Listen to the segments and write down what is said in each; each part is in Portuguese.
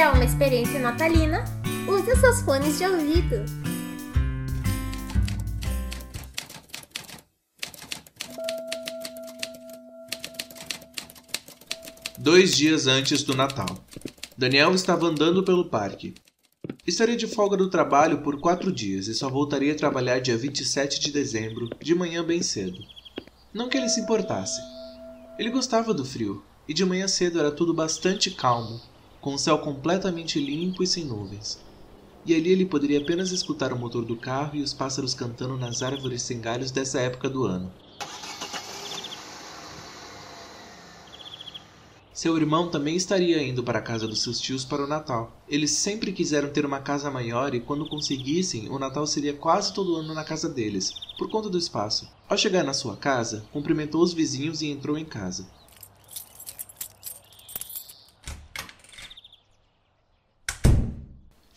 quiser uma experiência natalina, use seus fones de ouvido. Dois dias antes do Natal, Daniel estava andando pelo parque. Estaria de folga do trabalho por quatro dias e só voltaria a trabalhar dia 27 de dezembro, de manhã bem cedo. Não que ele se importasse. Ele gostava do frio, e de manhã cedo era tudo bastante calmo, com o céu completamente limpo e sem nuvens. E ali ele poderia apenas escutar o motor do carro e os pássaros cantando nas árvores sem galhos dessa época do ano. Seu irmão também estaria indo para a casa dos seus tios para o Natal. Eles sempre quiseram ter uma casa maior e, quando conseguissem, o Natal seria quase todo ano na casa deles, por conta do espaço. Ao chegar na sua casa, cumprimentou os vizinhos e entrou em casa.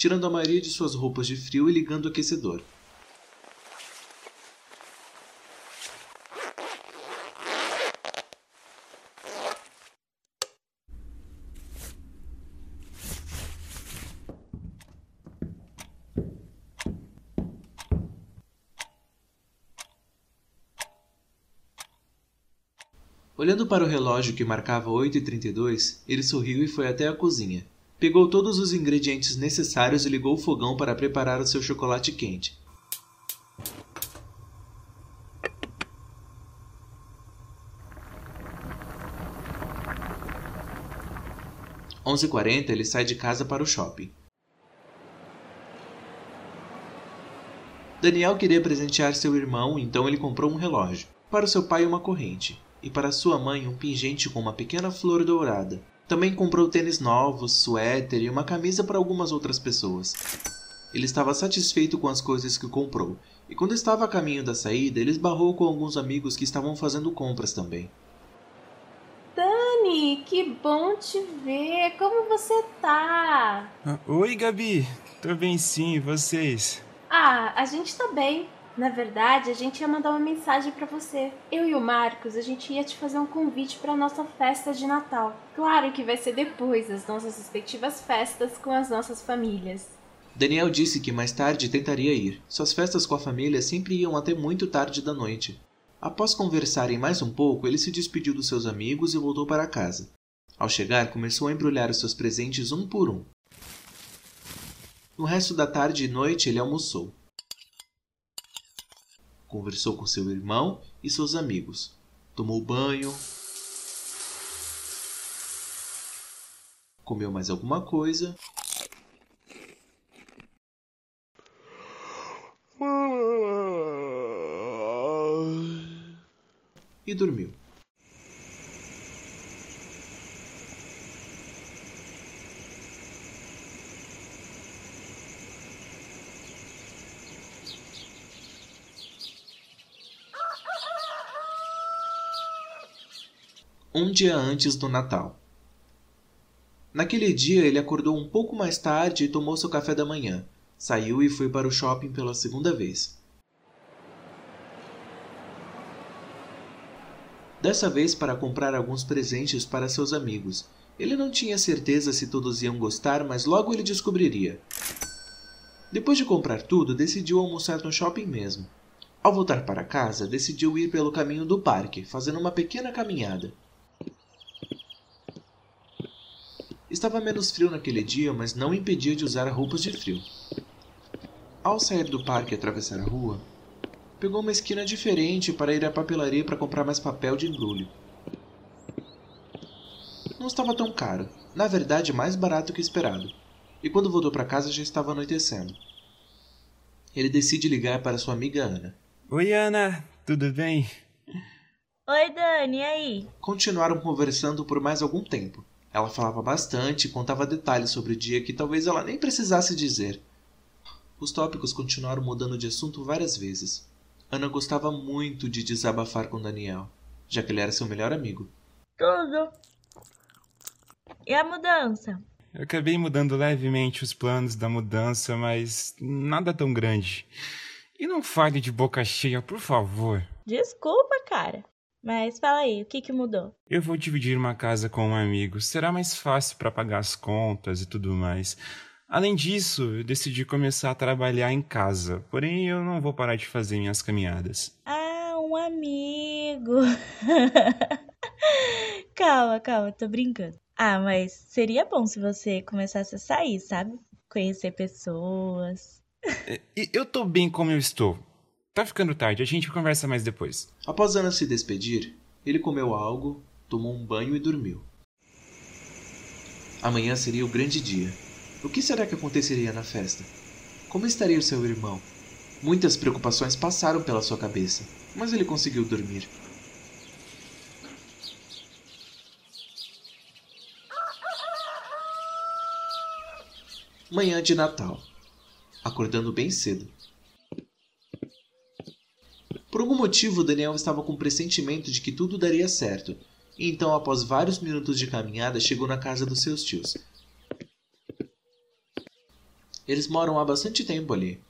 Tirando a maioria de suas roupas de frio e ligando o aquecedor. Olhando para o relógio que marcava 8h32, ele sorriu e foi até a cozinha. Pegou todos os ingredientes necessários e ligou o fogão para preparar o seu chocolate quente. Onze h ele sai de casa para o shopping. Daniel queria presentear seu irmão, então ele comprou um relógio. Para seu pai, uma corrente e para sua mãe um pingente com uma pequena flor dourada. Também comprou tênis novos, suéter e uma camisa para algumas outras pessoas. Ele estava satisfeito com as coisas que comprou, e quando estava a caminho da saída, ele esbarrou com alguns amigos que estavam fazendo compras também. Dani, que bom te ver! Como você tá? Ah, oi, Gabi! Tô bem sim, e vocês? Ah, a gente tá bem. Na verdade, a gente ia mandar uma mensagem para você. Eu e o Marcos, a gente ia te fazer um convite para nossa festa de Natal. Claro que vai ser depois das nossas respectivas festas com as nossas famílias. Daniel disse que mais tarde tentaria ir. Suas festas com a família sempre iam até muito tarde da noite. Após conversarem mais um pouco, ele se despediu dos seus amigos e voltou para casa. Ao chegar, começou a embrulhar os seus presentes um por um. No resto da tarde e noite, ele almoçou conversou com seu irmão e seus amigos, tomou banho, comeu mais alguma coisa. E dormiu. Um dia antes do Natal. Naquele dia ele acordou um pouco mais tarde e tomou seu café da manhã. Saiu e foi para o shopping pela segunda vez. Dessa vez para comprar alguns presentes para seus amigos. Ele não tinha certeza se todos iam gostar, mas logo ele descobriria. Depois de comprar tudo, decidiu almoçar no shopping mesmo. Ao voltar para casa, decidiu ir pelo caminho do parque, fazendo uma pequena caminhada. Estava menos frio naquele dia, mas não impedia de usar roupas de frio. Ao sair do parque e atravessar a rua, pegou uma esquina diferente para ir à papelaria para comprar mais papel de embrulho. Não estava tão caro, na verdade mais barato que esperado, e quando voltou para casa já estava anoitecendo. Ele decide ligar para sua amiga Ana. Oi, Ana, tudo bem? Oi, Dani, e aí? Continuaram conversando por mais algum tempo. Ela falava bastante e contava detalhes sobre o dia que talvez ela nem precisasse dizer. Os tópicos continuaram mudando de assunto várias vezes. Ana gostava muito de desabafar com Daniel, já que ele era seu melhor amigo. Tudo. E a mudança? Eu acabei mudando levemente os planos da mudança, mas nada tão grande. E não fale de boca cheia, por favor. Desculpa, cara. Mas fala aí, o que que mudou? Eu vou dividir uma casa com um amigo. Será mais fácil para pagar as contas e tudo mais. Além disso, eu decidi começar a trabalhar em casa. Porém, eu não vou parar de fazer minhas caminhadas. Ah, um amigo. calma, calma, tô brincando. Ah, mas seria bom se você começasse a sair, sabe? Conhecer pessoas. E eu tô bem como eu estou. Tá ficando tarde, a gente conversa mais depois. Após Ana se despedir, ele comeu algo, tomou um banho e dormiu. Amanhã seria o grande dia. O que será que aconteceria na festa? Como estaria o seu irmão? Muitas preocupações passaram pela sua cabeça, mas ele conseguiu dormir. Manhã de Natal. Acordando bem cedo. Por algum motivo, Daniel estava com o pressentimento de que tudo daria certo, e então, após vários minutos de caminhada, chegou na casa dos seus tios. Eles moram há bastante tempo ali.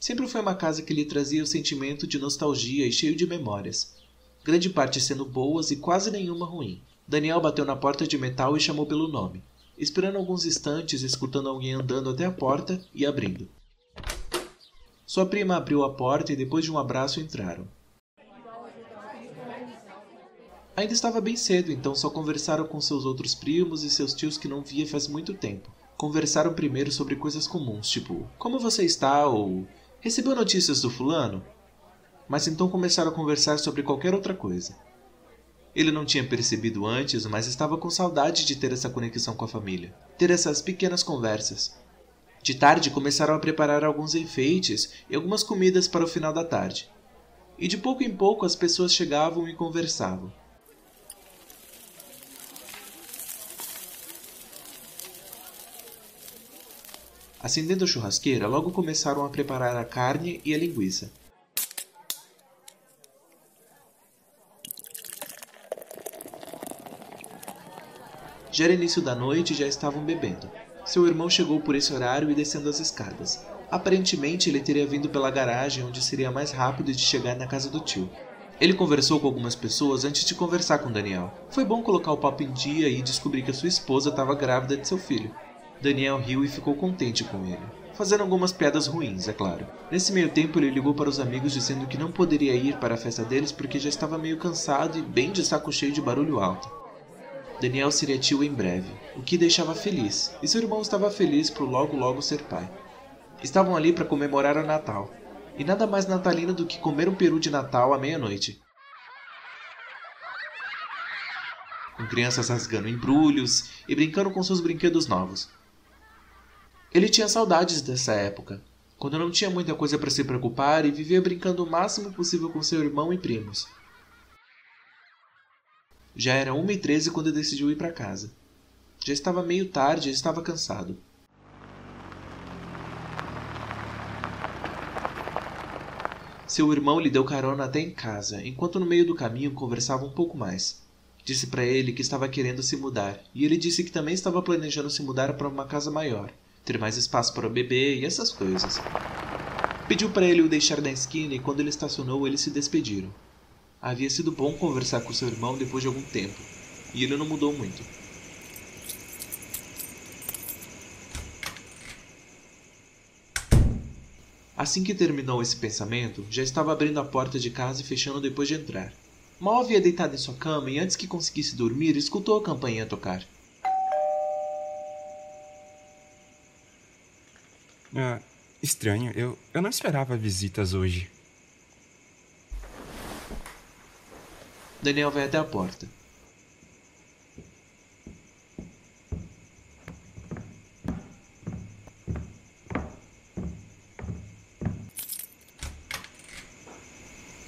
Sempre foi uma casa que lhe trazia o sentimento de nostalgia e cheio de memórias, grande parte sendo boas e quase nenhuma ruim. Daniel bateu na porta de metal e chamou pelo nome, esperando alguns instantes, escutando alguém andando até a porta e abrindo. Sua prima abriu a porta e depois de um abraço entraram. Ainda estava bem cedo, então só conversaram com seus outros primos e seus tios que não via faz muito tempo. Conversaram primeiro sobre coisas comuns, tipo, como você está ou recebeu notícias do fulano? Mas então começaram a conversar sobre qualquer outra coisa. Ele não tinha percebido antes, mas estava com saudade de ter essa conexão com a família, ter essas pequenas conversas. De tarde começaram a preparar alguns enfeites e algumas comidas para o final da tarde. E de pouco em pouco as pessoas chegavam e conversavam. Acendendo a churrasqueira, logo começaram a preparar a carne e a linguiça. Já era início da noite e já estavam bebendo. Seu irmão chegou por esse horário e descendo as escadas. Aparentemente, ele teria vindo pela garagem, onde seria mais rápido de chegar na casa do tio. Ele conversou com algumas pessoas antes de conversar com Daniel. Foi bom colocar o papo em dia e descobrir que a sua esposa estava grávida de seu filho. Daniel riu e ficou contente com ele, fazendo algumas piadas ruins, é claro. Nesse meio tempo, ele ligou para os amigos dizendo que não poderia ir para a festa deles porque já estava meio cansado e bem de saco cheio de barulho alto. Daniel seria tio em breve, o que deixava feliz, e seu irmão estava feliz por logo logo ser pai. Estavam ali para comemorar o Natal, e nada mais natalino do que comer um peru de Natal à meia-noite. Com crianças rasgando embrulhos e brincando com seus brinquedos novos. Ele tinha saudades dessa época, quando não tinha muita coisa para se preocupar e vivia brincando o máximo possível com seu irmão e primos. Já era uma e treze quando decidiu ir para casa. Já estava meio tarde e estava cansado. Seu irmão lhe deu carona até em casa, enquanto no meio do caminho conversava um pouco mais. Disse para ele que estava querendo se mudar, e ele disse que também estava planejando se mudar para uma casa maior, ter mais espaço para o bebê e essas coisas. Pediu para ele o deixar na esquina e quando ele estacionou, eles se despediram. Havia sido bom conversar com seu irmão depois de algum tempo, e ele não mudou muito. Assim que terminou esse pensamento, já estava abrindo a porta de casa e fechando depois de entrar. Mal havia deitado em sua cama e antes que conseguisse dormir, escutou a campainha tocar. Ah, estranho, eu, eu não esperava visitas hoje. Daniel vai até a porta.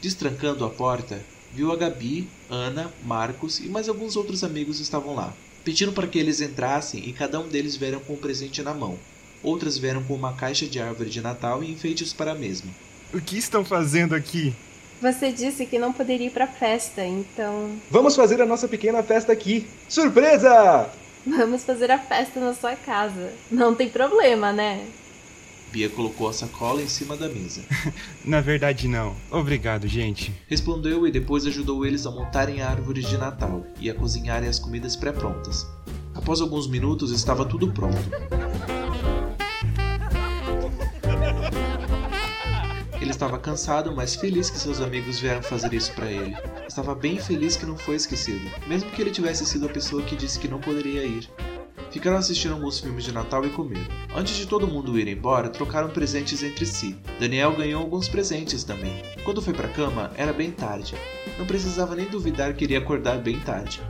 Destrancando a porta, viu a Gabi, Ana, Marcos e mais alguns outros amigos estavam lá. Pediram para que eles entrassem e cada um deles vieram com um presente na mão. Outras vieram com uma caixa de árvore de Natal e enfeites para a mesma. O que estão fazendo aqui? Você disse que não poderia ir pra festa, então. Vamos fazer a nossa pequena festa aqui. Surpresa! Vamos fazer a festa na sua casa. Não tem problema, né? Bia colocou a sacola em cima da mesa. Na verdade, não. Obrigado, gente. Respondeu e depois ajudou eles a montarem a árvore de Natal e a cozinharem as comidas pré-prontas. Após alguns minutos, estava tudo pronto. Ele estava cansado, mas feliz que seus amigos vieram fazer isso para ele. Estava bem feliz que não foi esquecido, mesmo que ele tivesse sido a pessoa que disse que não poderia ir. Ficaram assistindo alguns filmes de Natal e comeram. Antes de todo mundo ir embora, trocaram presentes entre si. Daniel ganhou alguns presentes também. Quando foi para cama, era bem tarde. Não precisava nem duvidar que iria acordar bem tarde.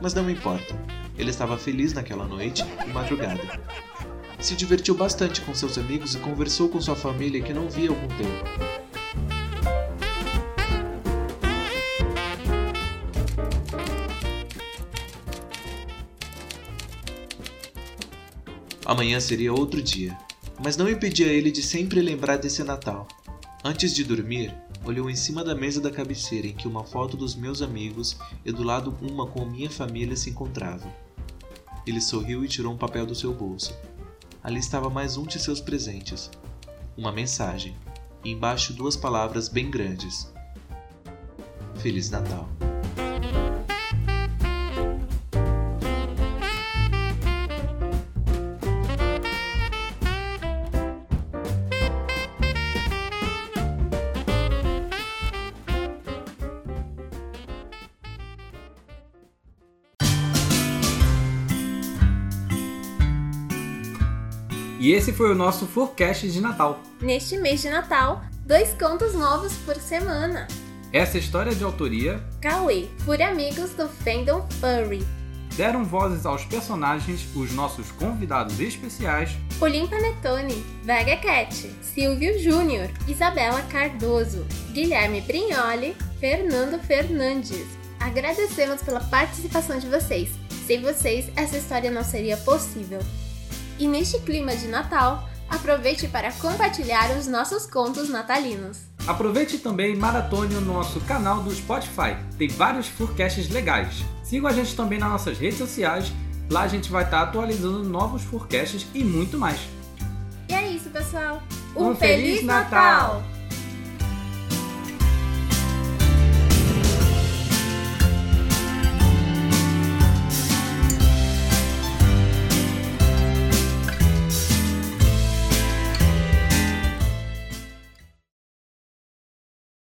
Mas não importa. Ele estava feliz naquela noite e madrugada. Se divertiu bastante com seus amigos e conversou com sua família que não via há algum tempo. Amanhã seria outro dia, mas não impedia ele de sempre lembrar desse Natal. Antes de dormir, olhou em cima da mesa da cabeceira em que uma foto dos meus amigos e do lado uma com minha família se encontravam. Ele sorriu e tirou um papel do seu bolso. Ali estava mais um de seus presentes. Uma mensagem, e embaixo duas palavras bem grandes: Feliz Natal. E esse foi o nosso forecast de Natal. Neste mês de Natal, dois contos novos por semana. Essa história é de autoria Cauê, por amigos do Fandom Furry. deram vozes aos personagens os nossos convidados especiais Olim Panetone, Vega Cat, Silvio Júnior, Isabela Cardoso, Guilherme Brignoli, Fernando Fernandes. Agradecemos pela participação de vocês. Sem vocês, essa história não seria possível. E neste clima de Natal, aproveite para compartilhar os nossos contos natalinos. Aproveite também e maratone o nosso canal do Spotify. Tem vários forecasts legais. Sigam a gente também nas nossas redes sociais. Lá a gente vai estar atualizando novos forecasts e muito mais. E é isso, pessoal. Um Feliz Natal!